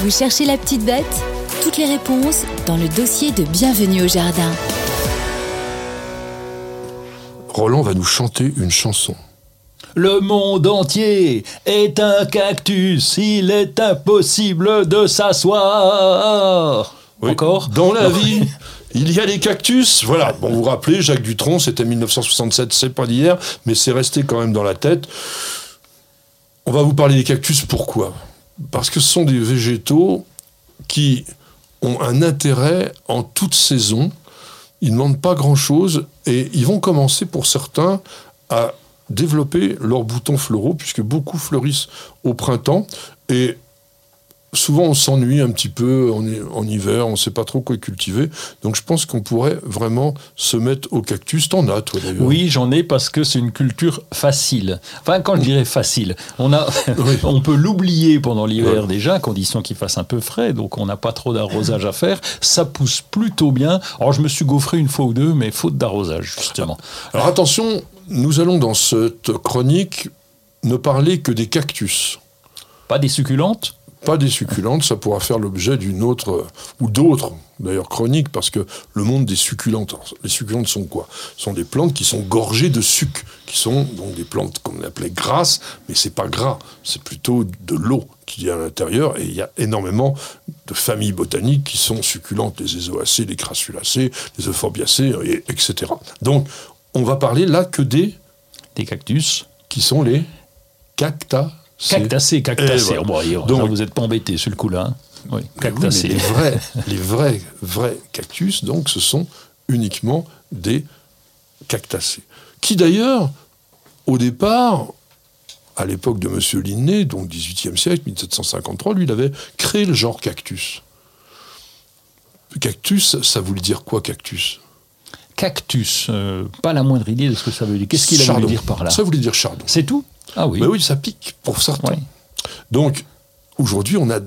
Vous cherchez la petite bête Toutes les réponses dans le dossier de Bienvenue au Jardin. Roland va nous chanter une chanson. Le monde entier est un cactus, il est impossible de s'asseoir. Oui. Encore Dans la vie, il y a des cactus. Voilà. Bon, vous vous rappelez, Jacques Dutronc, c'était 1967, c'est pas d'hier, mais c'est resté quand même dans la tête. On va vous parler des cactus, pourquoi? Parce que ce sont des végétaux qui ont un intérêt en toute saison. Ils ne demandent pas grand-chose et ils vont commencer pour certains à développer leurs boutons floraux, puisque beaucoup fleurissent au printemps. Et souvent on s'ennuie un petit peu en, en hiver, on ne sait pas trop quoi cultiver. Donc je pense qu'on pourrait vraiment se mettre au cactus. T'en as toi d'ailleurs Oui, j'en ai parce que c'est une culture facile. Enfin, quand je dirais facile, on, a, Oui. on peut l'oublier pendant l'hiver Ouais. déjà, à condition qu'il fasse un peu frais, donc on n'a pas trop d'arrosage à faire. Ça pousse plutôt bien. Alors je me suis gaufré une fois ou deux, mais faute d'arrosage, justement. Alors attention, nous allons dans cette chronique ne parler que des cactus. Pas des succulentes? Pas des succulentes, ça pourra faire l'objet d'une autre, euh, ou d'autres, d'ailleurs, chroniques, parce que le monde des succulentes, alors, les succulentes sont quoi? Ce sont des plantes qui sont gorgées de sucre, qui sont donc des plantes qu'on appelait grasses, mais c'est pas gras, c'est plutôt de l'eau qui est à l'intérieur, et il y a énormément de familles botaniques qui sont succulentes, les ézoacées, les crassulacées, les euphorbiacées, et- etc. Donc, on va parler là que des, Des cactus qui sont les cactacées. Voilà. Bon, allez, Donc- là, vous n'êtes pas embêtés sur le coup là. hein. Oui, oui, les vrais, les vrais, vrais cactus, donc, ce sont uniquement des cactacés. Qui d'ailleurs, au départ, à l'époque de M. Linné, donc 18e siècle, 1753, lui, il avait créé le genre cactus. Cactus, ça voulait dire quoi, cactus? Cactus, euh, pas la moindre idée de ce que ça veut dire. Qu'est-ce qu'il a voulu dire par là? Ça voulait dire chardon. C'est tout? Ah oui. Mais oui, ça pique pour certains. Ouais. Donc, aujourd'hui, on a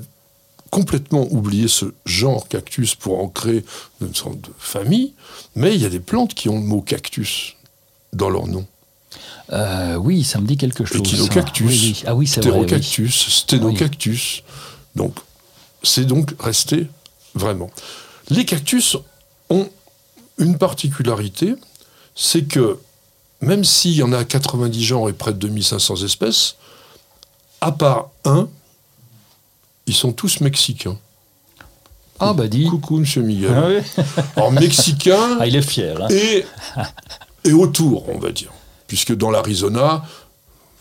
complètement oublié ce genre cactus pour en créer une sorte de famille, mais il y a des plantes qui ont le mot cactus dans leur nom. Euh, oui, ça me dit quelque chose. Échinocactus. Oui, oui. Ah oui, oui. Sténocactus. Donc, c'est donc resté vraiment. Les cactus ont une particularité, c'est que même s'il y en a 90 genres et près de 2500 espèces, à part un, ils sont tous mexicains. Ah bah dis. Coucou, monsieur Miguel. Ah, oui. Alors, mexicains Ah, il est fier. hein. et, et autour, on va dire. Puisque dans l'Arizona,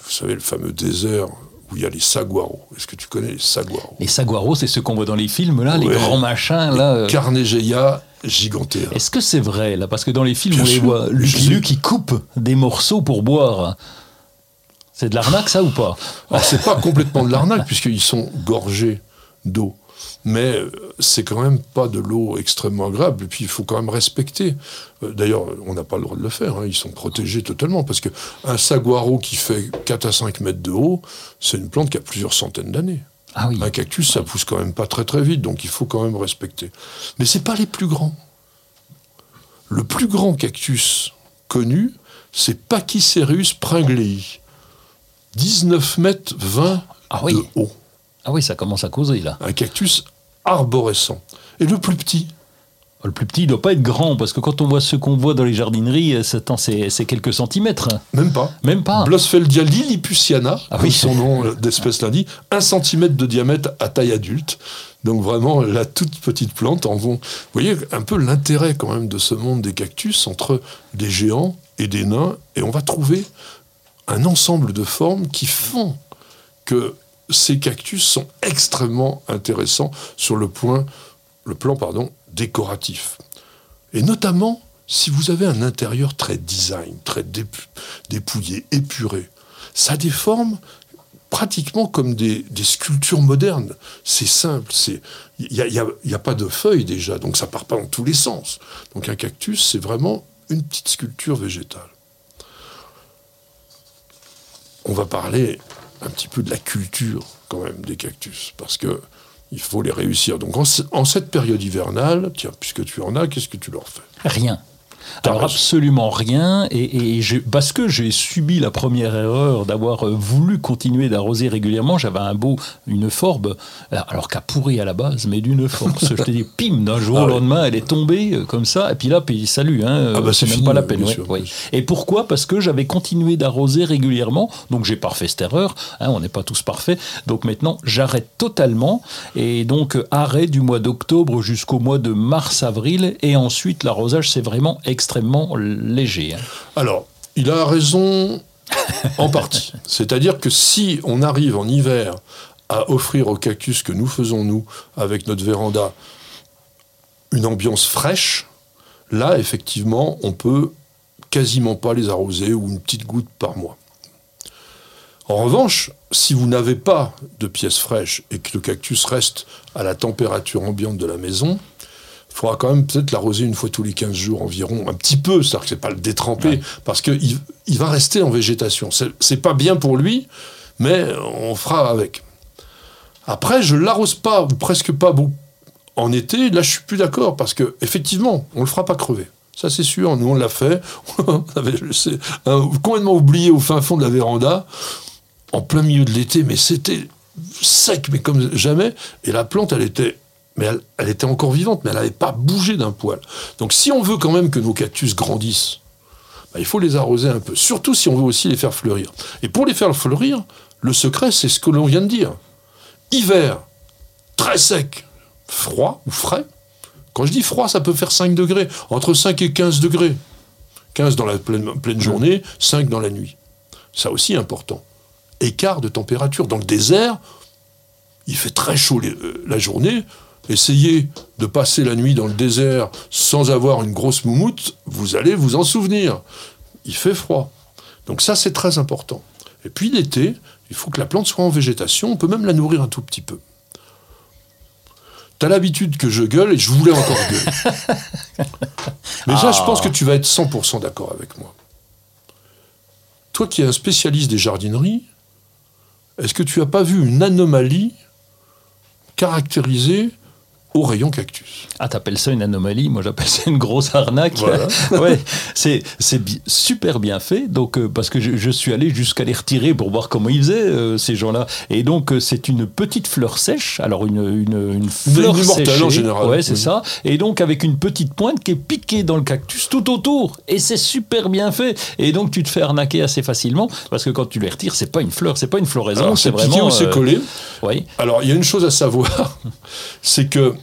vous savez, le fameux désert où il y a les saguaros. Est-ce que tu connais les saguaros? Les saguaros, c'est ceux qu'on voit dans les films, là, les grands machins, là. euh. Carnegeia gigantea. Est-ce que c'est vrai, là? Parce que dans les films, Bien on les voit, Lucky. Luke, qui coupe des morceaux pour boire. C'est de l'arnaque, ça, ou pas? Alors, c'est pas complètement de l'arnaque, puisqu'ils sont gorgés d'eau. Mais euh, c'est quand même pas de l'eau extrêmement agréable. Et puis, il faut quand même respecter. Euh, D'ailleurs, on n'a pas le droit de le faire. hein. Ils sont protégés totalement. Parce qu'un saguaro qui fait 4 à 5 mètres de haut, c'est une plante qui a plusieurs centaines d'années. Ah oui. Un cactus, ça pousse quand même pas très très vite, donc il faut quand même respecter. Mais c'est pas les plus grands. Le plus grand cactus connu, c'est Pachycereus pringlei. 19 mètres 20 Ah oui. de haut. Ah oui, ça commence à causer, là. Un cactus arborescent. Et le plus petit, Le plus petit, il doit pas être grand, parce que quand on voit ceux qu'on voit dans les jardineries, euh, c'est quelques centimètres. même pas. Même pas. Blosfeldia lilliputiana, Ah oui. son nom euh, d'espèce l'indique, un centimètre de diamètre à taille adulte. Donc vraiment la toute petite plante. En vont. Vous voyez un peu l'intérêt quand même de ce monde des cactus entre des géants et des nains, et on va trouver un ensemble de formes qui font que ces cactus sont extrêmement intéressants sur le, point, le plan pardon, décoratif. Et notamment si vous avez un intérieur très design, très dép- dépouillé, épuré. Ça formes pratiquement comme des, sculptures modernes. C'est simple, il n'y a, y a pas de feuilles déjà, donc ça part pas dans tous les sens. Donc un cactus, c'est vraiment une petite sculpture végétale. On va parler un petit peu de la culture quand même des cactus, parce que il faut les réussir. Donc en, en cette période hivernale, tiens, puisque tu en as, qu'est-ce que tu leur fais? Rien. Alors absolument rien, et, parce que j'ai subi la première erreur d'avoir euh, voulu continuer d'arroser régulièrement, j'avais un beau, une forbe, euh, alors qu'à pourri à la base, mais d'une force, je te dis, pim, d'un jour Ah au ouais. lendemain, elle est tombée euh, comme ça, et puis là, puis salut, hein, Ah bah, c'est même fini, pas la peine. ouais, sûr, ouais. Et pourquoi? Parce que j'avais continué d'arroser régulièrement, donc j'ai pas fait cette erreur, hein, on n'est pas tous parfaits, donc maintenant j'arrête totalement, et donc arrêt du mois d'octobre jusqu'au mois de mars-avril, et ensuite l'arrosage c'est vraiment extrêmement léger. hein. Alors, il a raison en partie. C'est-à-dire que si on arrive en hiver à offrir aux cactus que nous faisons, nous, avec notre véranda, une ambiance fraîche, là, effectivement, on peut quasiment pas les arroser ou une petite goutte par mois. En revanche, si vous n'avez pas de pièces fraîches et que le cactus reste à la température ambiante de la maison, il faudra quand même peut-être l'arroser une fois tous les 15 jours environ, un petit peu, c'est-à-dire que c'est pas le détremper, parce qu'il il va rester en végétation. C'est pas bien pour lui, mais on fera avec. Après, je l'arrose pas, ou presque pas beaucoup en été, là je suis plus d'accord, parce que effectivement, on le fera pas crever. Ça c'est sûr, nous on l'a fait, on avait je sais, un- complètement oublié au fin fond de la véranda, en plein milieu de l'été, mais c'était sec, mais comme jamais, et la plante elle était mais elle, était encore vivante, mais elle n'avait pas bougé d'un poil. Donc si on veut quand même que nos cactus grandissent, bah, il faut les arroser un peu. Surtout si on veut aussi les faire fleurir. Et pour les faire fleurir, le secret, c'est ce que l'on vient de dire. Hiver, très sec, froid ou frais. Quand je dis froid, ça peut faire 5 degrés. Entre 5 et 15 degrés. 15 dans la pleine, journée, 5 dans la nuit. Ça aussi important. Écart de température. Dans le désert, il fait très chaud euh, la journée. Essayez de passer la nuit dans le désert sans avoir une grosse moumoute, vous allez vous en souvenir. Il fait froid. Donc ça, c'est très important. Et puis l'été, il faut que la plante soit en végétation. On peut même la nourrir un tout petit peu. T'as l'habitude que je gueule et je voulais encore gueuler. Mais ça, je pense que tu vas être 100% d'accord avec moi. Toi qui es un spécialiste des jardineries, est-ce que tu n'as pas vu une anomalie caractérisée au rayon cactus Ah, t'appelles ça une anomalie? Moi, j'appelle ça une grosse arnaque. Voilà. ouais, c'est c'est bi- super bien fait. Donc, euh, parce que je, je suis allé jusqu'à les retirer pour voir comment ils faisaient euh, ces gens-là. Et donc, euh, c'est une petite fleur sèche. Alors, une une, une fleur une séchée. en général. Ouais, c'est Oui. ça. Et donc, avec une petite pointe qui est piquée dans le cactus tout autour. Et c'est super bien fait. Et donc, tu te fais arnaquer assez facilement parce que quand tu les retires, c'est pas une fleur, c'est pas une floraison, c'est vraiment. c'est collé? Oui. Alors, il y a une chose à savoir, c'est que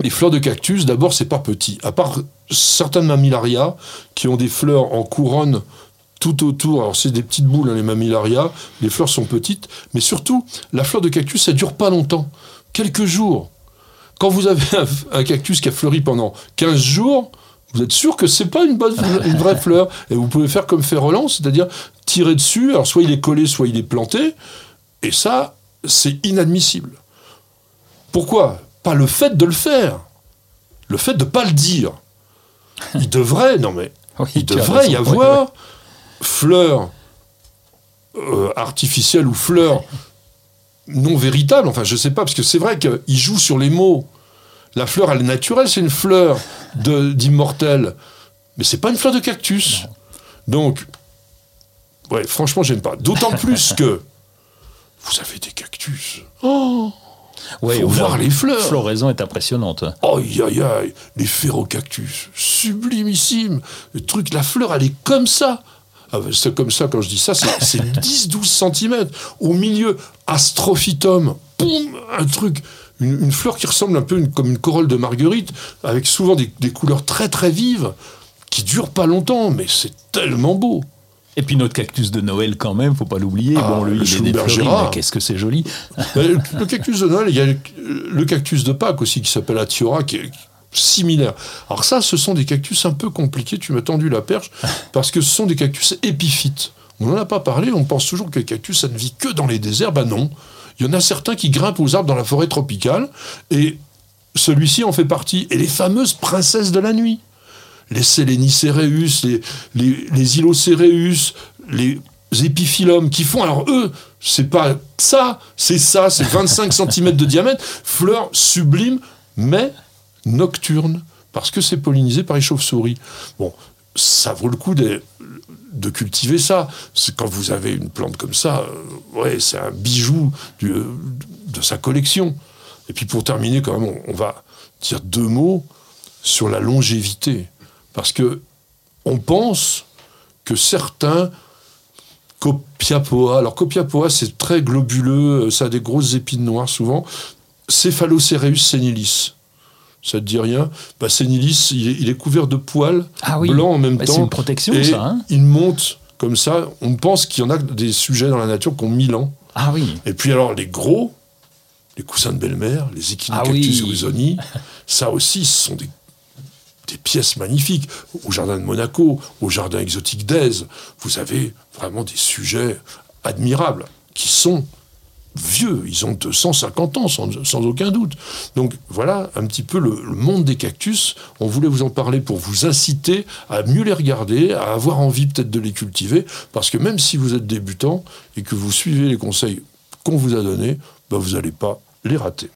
les fleurs de cactus, d'abord, c'est pas petit. À part certaines mammillarias qui ont des fleurs en couronne tout autour. Alors, c'est des petites boules, hein, les mammillarias. Les fleurs sont petites. Mais surtout, la fleur de cactus, ça dure pas longtemps. Quelques jours. Quand vous avez un, un cactus qui a fleuri pendant 15 jours, vous êtes sûr que c'est pas une, bonne, une vraie fleur. Et vous pouvez faire comme fait Roland, c'est-à-dire tirer dessus. Alors, soit il est collé, soit il est planté. Et ça, c'est inadmissible. Pourquoi? Pas le fait de le faire, le fait de ne pas le dire. Il devrait, non mais, Oui, il devrait y avoir fleurs euh, artificielles ou fleurs non véritables. Enfin, je sais pas, parce que c'est vrai qu'il joue sur les mots. La fleur, elle est naturelle, c'est une fleur d'immortel. Mais c'est pas une fleur de cactus. Donc, ouais, franchement, j'aime pas. D'autant plus que vous avez des cactus. Oh Ouais, Faut voir la les fleurs. floraison est impressionnante. Aïe, aïe, aïe, les phérocactus, sublimissime. Le truc, la fleur, elle est comme ça. Ah ben, c'est comme ça, quand je dis ça, c'est c'est 10-12 cm. Au milieu, astrophytum, boum, un truc, une, une fleur qui ressemble un peu une- comme une corolle de marguerite, avec souvent des, des couleurs très très vives, qui durent pas longtemps, mais c'est tellement beau. Et puis notre cactus de Noël quand même, faut pas l'oublier. Ah, bon, lui, le il est défleuri, mais qu'est-ce que c'est joli. Ben, le cactus de Noël, il y a le, le cactus de Pâques aussi qui s'appelle Atiora, qui est similaire. Alors ça, ce sont des cactus un peu compliqués, tu m'as tendu la perche, parce que ce sont des cactus épiphytes. On n'en a pas parlé, on pense toujours que les cactus, ça ne vit que dans les déserts. Ben non. Il y en a certains qui grimpent aux arbres dans la forêt tropicale, et celui-ci en fait partie. Et les fameuses princesses de la nuit les Sélénicéréus, les, les, les Ilocéréus, les épiphyllums qui font. Alors eux, c'est pas ça, c'est ça, c'est 25 cm de diamètre, fleurs sublimes, mais nocturnes. parce que c'est pollinisé par les chauves-souris. Bon, ça vaut le coup de, de cultiver ça. Quand vous avez une plante comme ça, euh, ouais, c'est un bijou du- de sa collection. Et puis pour terminer, quand même, on, on va dire deux mots sur la longévité, parce que on pense que certains Copiapoa, alors Copiapoa c'est très globuleux, ça a des grosses épines noires souvent, Cephalocereus senilis. Ça te dit rien? Bah, Senilis, il est, il est couvert de poils Ah oui. blancs en même Bah, temps. c'est une protection, et ça, hein il monte comme ça. On pense qu'il y en a des sujets dans la nature qui ont 1000 ans. Ah oui. Et puis alors les gros, les coussins de belle-mère, les Echinocactus Ah oui. ça aussi, ce sont des, des pièces magnifiques. Au jardin de Monaco, au jardin exotique d'Aise, vous avez vraiment des sujets admirables qui sont vieux, ils ont 250 ans sans, aucun doute. Donc voilà un petit peu le, le monde des cactus. On voulait vous en parler pour vous inciter à mieux les regarder, à avoir envie peut-être de les cultiver, parce que même si vous êtes débutant et que vous suivez les conseils qu'on vous a donnés, ben vous n'allez pas les rater.